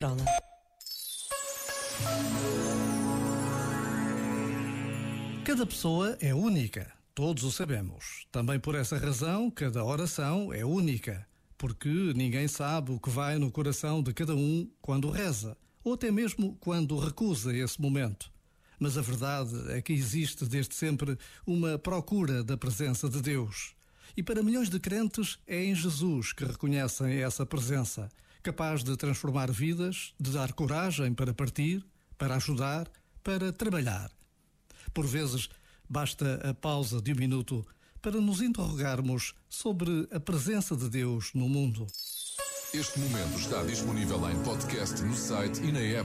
Rola. Cada pessoa é única, todos o sabemos. Também por essa razão, cada oração é única, porque ninguém sabe o que vai no coração de cada um quando reza, ou até mesmo quando recusa esse momento. Mas a verdade é que existe desde sempre uma procura da presença de Deus. E para milhões de crentes é em Jesus que reconhecem essa presença, capaz de transformar vidas, de dar coragem para partir, para ajudar, para trabalhar. Por vezes, basta a pausa de um minuto para nos interrogarmos sobre a presença de Deus no mundo. Este momento está disponível em podcast no site e na app.